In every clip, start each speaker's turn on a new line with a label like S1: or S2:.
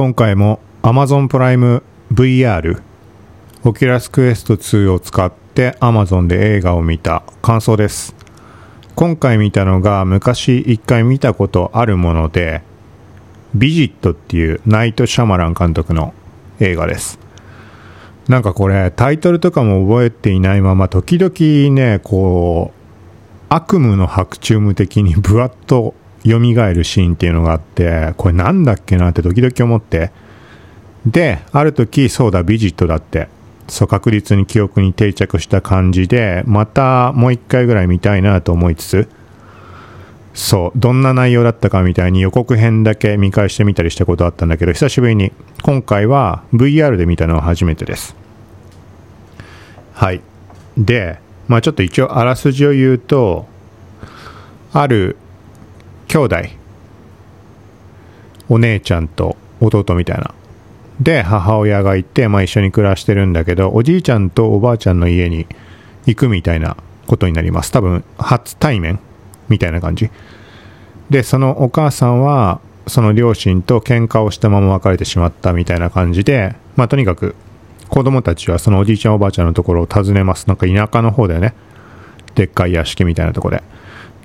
S1: 今回も Amazon プライム VR オキュラスクエスト2を使って Amazon で映画を見た感想です。今回見たのが昔一回見たことあるものでビジットっていうナイト・シャマラン監督の映画です。なんかこれタイトルとかも覚えていないまま時々ねこう悪夢の白昼夢的にブワッと蘇るシーンっていうのがあってこれなんだっけなって時々思って。である時そうだビジットだってそう確実に記憶に定着した感じでまたもう一回ぐらい見たいなと思いつつそうどんな内容だったかみたいに予告編だけ見返してみたりしたことあったんだけど久しぶりに今回は VR で見たのは初めてです。はい。でまあちょっと一応あらすじを言うとある兄弟。お姉ちゃんと弟みたいな。で母親がいて、まあ、一緒に暮らしてるんだけどおじいちゃんとおばあちゃんの家に行くみたいなことになります。多分初対面みたいな感じ。でそのお母さんはその両親と喧嘩をしたまま別れてしまったみたいな感じでまあとにかく子供たちはそのおじいちゃんおばあちゃんのところを訪ねます。なんか田舎の方だよね。でっかい屋敷みたいなとこで。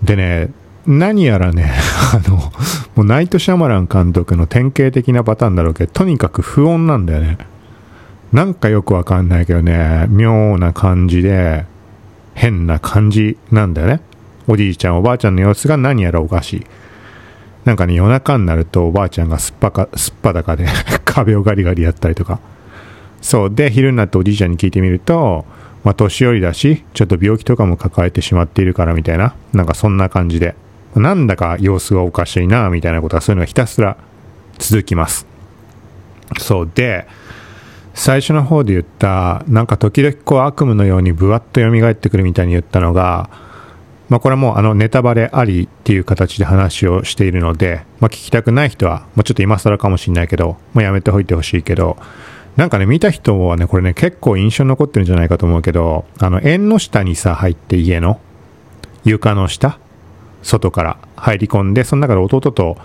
S1: でね何やらね、あの、もうナイト・シャマラン監督の典型的なパターンだろうけど、とにかく不穏なんだよね。なんかよくわかんないけどね、妙な感じで、変な感じなんだよね。おじいちゃん、おばあちゃんの様子が何やらおかしい。なんかね、夜中になるとおばあちゃんがすっぱか、すっぱだかで 壁をガリガリやったりとか。そう。で、昼になっておじいちゃんに聞いてみると、まあ、年寄りだし、ちょっと病気とかも抱えてしまっているからみたいな、なんかそんな感じで。なんだか様子がおかしいな、みたいなことはそういうのがひたすら続きます。そうで、最初の方で言った、なんか時々こう悪夢のようにブワッと蘇ってくるみたいに言ったのが、まあこれはもうあのネタバレありっていう形で話をしているので、まあ聞きたくない人は、もうちょっと今更かもしれないけど、もうやめておいてほしいけど、なんかね、見た人はね、これね、結構印象に残ってるんじゃないかと思うけど、あの、縁の下にさ、入って家の、床の下外から入り込んで、その中で弟と、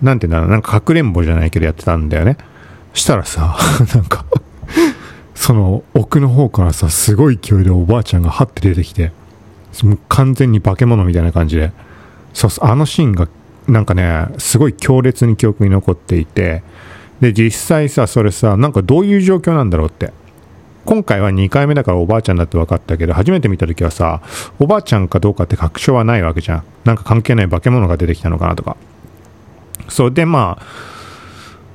S1: なんていうんだろう、なんかかくれんぼじゃないけどやってたんだよね。したらさ、なんかその奥の方からさ、すごい勢いでおばあちゃんがハッて出てきて、もう完全に化け物みたいな感じで、そうあのシーンがなんかね、すごい強烈に記憶に残っていて、で、実際さ、それさ、なんかどういう状況なんだろうって。今回は2回目だからおばあちゃんだって分かったけど、初めて見た時はさ、おばあちゃんかどうかって確証はないわけじゃん。なんか関係ない化け物が出てきたのかなとか。そうで、まあ、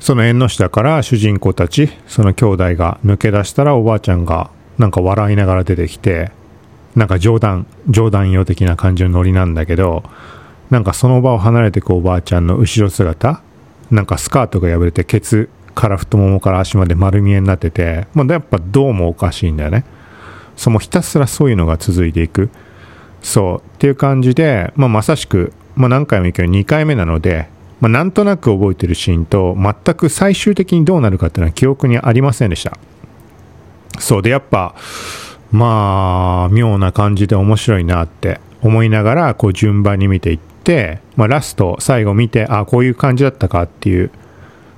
S1: その縁の下から主人公たち、その兄弟が抜け出したらおばあちゃんがなんか笑いながら出てきて、なんか冗談、冗談用的な感じのノリなんだけど、なんかその場を離れてくおばあちゃんの後ろ姿、なんかスカートが破れてケツから太ももから足まで丸見えになってて、まあ、やっぱどうもおかしいんだよね。そのひたすらそういうのが続いていく。そう。っていう感じで、まあ、まさしく、まあ、何回も言うけど2回目なので、まあ、なんとなく覚えてるシーンと、全く最終的にどうなるかっていうのは記憶にありませんでした。そうで、やっぱ、まあ、妙な感じで面白いなって思いながら、こう順番に見ていって、まあ、ラスト、最後見て、あこういう感じだったかっていう、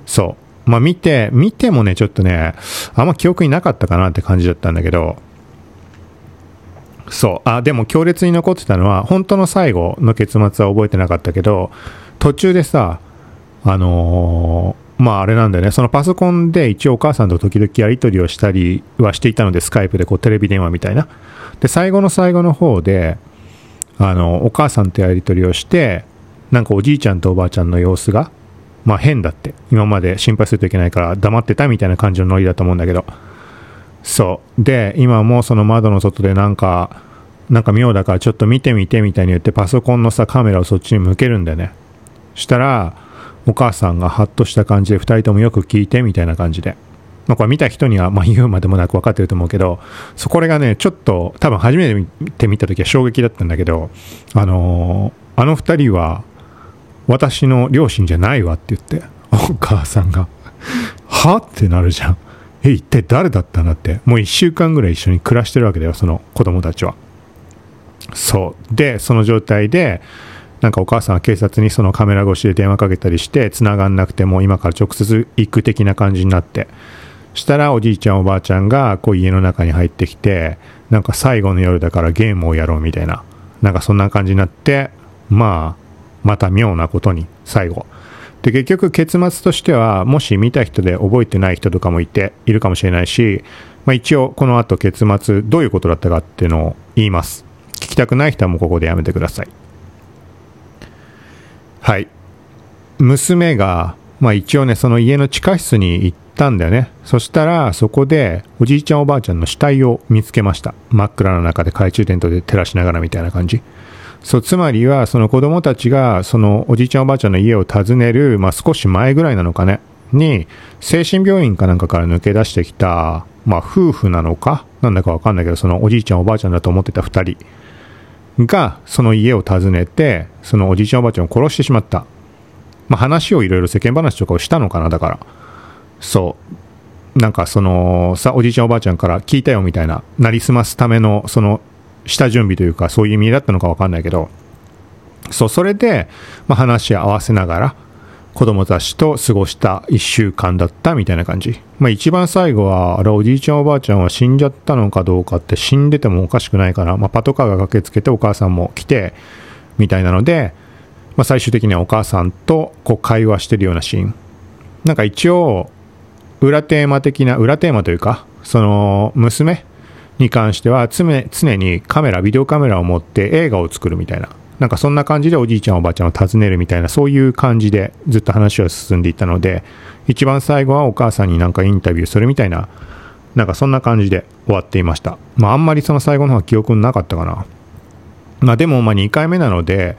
S1: そう。まあ見て、見てもね、ちょっとね、あんま記憶になかったかなって感じだったんだけど、そう。あ、でも強烈に残ってたのは、本当の最後の結末は覚えてなかったけど、途中でさ、あのー、まああれなんだよね、そのパソコンで一応お母さんと時々やり取りをしたりはしていたので、スカイプでこうテレビ電話みたいな。で、最後の最後の方で、あの、お母さんとやり取りをして、なんかおじいちゃんとおばあちゃんの様子が、まあ変だって。今まで心配するといけないから黙ってたみたいな感じのノリだと思うんだけど。そう。で、今もその窓の外でなんか、なんか妙だからちょっと見てみてみたいに言ってパソコンのさカメラをそっちに向けるんだよね。したら、お母さんがハッとした感じで2人ともよく聞いてみたいな感じで。まあ、これ見た人には、ま、言うまでもなく分かってると思うけど、そこれがね、ちょっと、多分初めて見た時は衝撃だったんだけど、あのー、あの2人は、私の両親じゃないわって言って、お母さんが、はってなるじゃん。え、一体誰だったんだって。もう一週間ぐらい一緒に暮らしてるわけだよ、その子供たちは。そう。で、その状態で、なんかお母さんは警察にそのカメラ越しで電話かけたりして繋がんなくても今から直接行く的な感じになってしたらおじいちゃんおばあちゃんがこう家の中に入ってきてなんか最後の夜だからゲームをやろうみたいななんかそんな感じになってまあまた妙なことに最後。で結局結末としてはもし見た人で覚えてない人とかもいているかもしれないし、まあ、一応この後結末どういうことだったかっていうのを言います。聞きたくない人はもうここでやめてください。はい。娘が、まあ、一応ねその家の地下室に行ったんだよね。そしたらそこでおじいちゃんおばあちゃんの死体を見つけました。真っ暗な中で懐中電灯で照らしながらみたいな感じ。そうつまりはその子供たちがそのおじいちゃんおばあちゃんの家を訪ねる、まあ、少し前ぐらいなのかねに精神病院かなんかから抜け出してきた、まあ、夫婦なのかなんだかわかんないけどそのおじいちゃんおばあちゃんだと思ってた2人がその家を訪ねてそのおじいちゃんおばあちゃんを殺してしまったまあ、話をいろいろ世間話とかをしたのかな、だから。そう。なんかその、さ、おじいちゃんおばあちゃんから聞いたよみたいな、なりすますための、その、下準備というか、そういう意味だったのかわかんないけど、そう、それで、まあ、話し合わせながら、子供たちと過ごした1週間だったみたいな感じ。まあ一番最後は、あれおじいちゃんおばあちゃんは死んじゃったのかどうかって死んでてもおかしくないから、まあパトカーが駆けつけてお母さんも来て、みたいなので、まあ、最終的にはお母さんとこう会話してるようなシーン。なんか一応、裏テーマ的な、裏テーマというか、その娘に関しては常常にカメラ、ビデオカメラを持って映画を作るみたいな。なんかそんな感じでおじいちゃんおばあちゃんを訪ねるみたいな、そういう感じでずっと話は進んでいったので、一番最後はお母さんになんかインタビューするみたいな、なんかそんな感じで終わっていました。まああんまりその最後の方は記憶なかったかな。まあでもまあ2回目なので、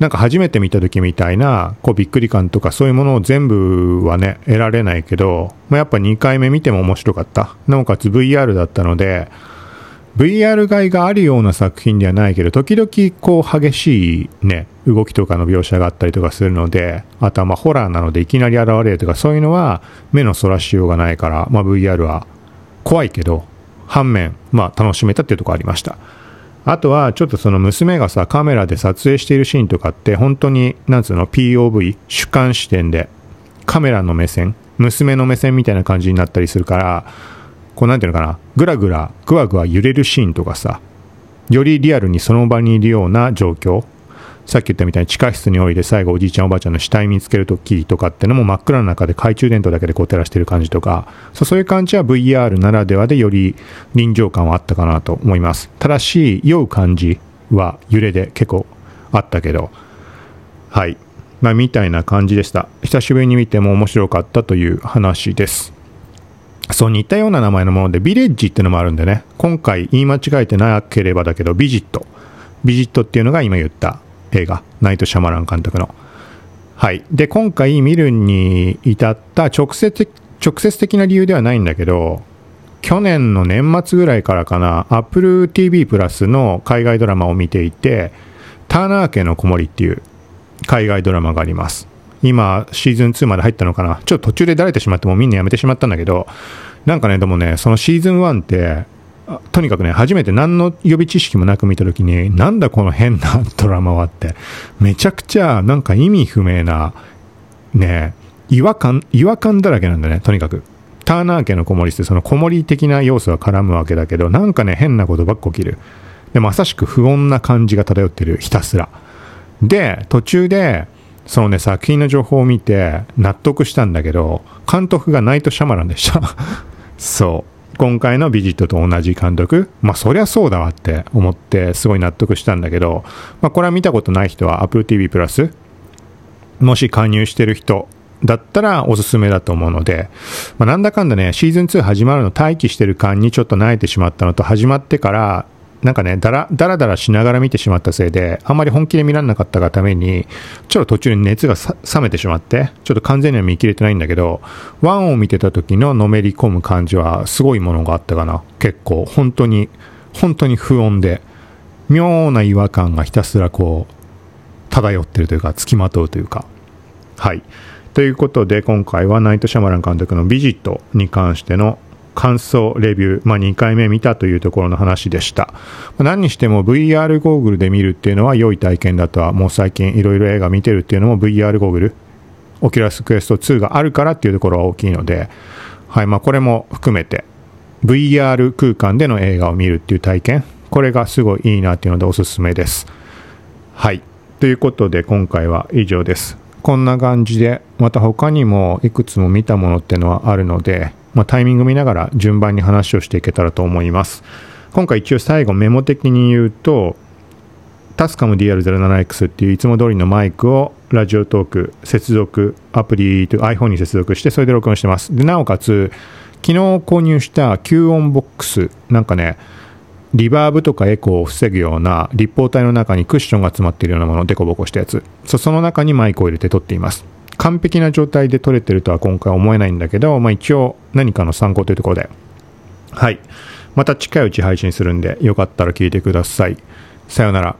S1: なんか初めて見た時みたいな、こうびっくり感とかそういうものを全部はね、得られないけど、まあ、やっぱ2回目見ても面白かった。なおかつ VR だったので、VR 外があるような作品ではないけど、時々こう激しいね、動きとかの描写があったりとかするので、あとはまあホラーなのでいきなり現れるとかそういうのは目のそらしようがないから、まあ VR は怖いけど、反面、まあ楽しめたっていうところありました。あとは、ちょっとその娘がさ、カメラで撮影しているシーンとかって、本当に、なんつうの、POV、主観視点で、カメラの目線、娘の目線みたいな感じになったりするから、こうなんていうのかな、ぐらぐら、ぐわぐわ揺れるシーンとかさ、よりリアルにその場にいるような状況、さっき言ったみたいに地下室においで最後おじいちゃんおばあちゃんの死体見つけるときとかってのも真っ暗な中で懐中電灯だけでこう照らしてる感じとか、そういう感じは VR ならではでより臨場感はあったかなと思います。ただし、酔う感じは揺れで結構あったけど、はい。まあ、みたいな感じでした。久しぶりに見ても面白かったという話です。そう似たような名前のもので、ビレッジってのもあるんでね、今回言い間違えてなければだけど、ビジット。ビジットっていうのが今言った映画、ナイト・シャマラン監督の。はい。で、今回見るに至った直接、直接的な理由ではないんだけど、去年の年末ぐらいからかな、Apple TV プラスの海外ドラマを見ていて、ターナー家の子守っていう海外ドラマがあります。今、シーズン2まで入ったのかな。ちょっと途中でだれてしまってもうみんなやめてしまったんだけど、なんかね、でもね、そのシーズン1って、とにかくね、初めて何の予備知識もなく見たときに、なんだこの変な ドラマはって、めちゃくちゃなんか意味不明な、ね、違和感、違和感だらけなんだね、とにかく。ターナー家の子守ってその子守的な要素が絡むわけだけど、なんかね、変なことばっか起きる。で、まさしく不穏な感じが漂ってる、ひたすら。で、途中で、そのね、作品の情報を見て納得したんだけど、監督がナイト・シャマランでした。そう。今回のビジットと同じ監督、まあそりゃそうだわって思ってすごい納得したんだけど、まあこれは見たことない人は Apple TV プラス、もし加入してる人だったらおすすめだと思うので、まあ、なんだかんだね、シーズン2始まるの待機してる間にちょっと慣れてしまったのと始まってからなんかね、だら、だらだらしながら見てしまったせいで、あんまり本気で見られなかったがために、ちょっと途中に熱が冷めてしまって、ちょっと完全には見切れてないんだけど、ワンを見てた時ののめり込む感じはすごいものがあったかな。結構、本当に、本当に不穏で、妙な違和感がひたすらこう、漂ってるというか、付きまとうというか。はい。ということで、今回はナイト・シャマラン監督のビジットに関しての感想、レビュー、まあ、2回目見たというところの話でした。何にしても VR ゴーグルで見るっていうのは良い体験だとは、もう最近いろいろ映画見てるっていうのも VR ゴーグル、オキュラスクエスト2があるからっていうところは大きいので、はい、まあ、これも含めて VR 空間での映画を見るっていう体験、これがすごいいいなっていうのでおすすめです。はい。ということで今回は以上です。こんな感じで、また他にもいくつも見たものっていうのはあるので、まあ、タイミング見ながら順番に話をしていけたらと思います。今回一応最後メモ的に言うと、タスカム DR07X っていういつも通りのマイクをラジオトーク接続アプリと iPhone に接続してそれで録音してます。で、なおかつ昨日購入した吸音ボックスなんかね、リバーブとかエコーを防ぐような立方体の中にクッションが詰まっているようなもの、デコボコしたやつ。その中にマイクを入れて撮っています。完璧な状態で撮れてるとは今回思えないんだけど、まあ一応何かの参考というところで。はい。また近いうち配信するんで、よかったら聞いてください。さようなら。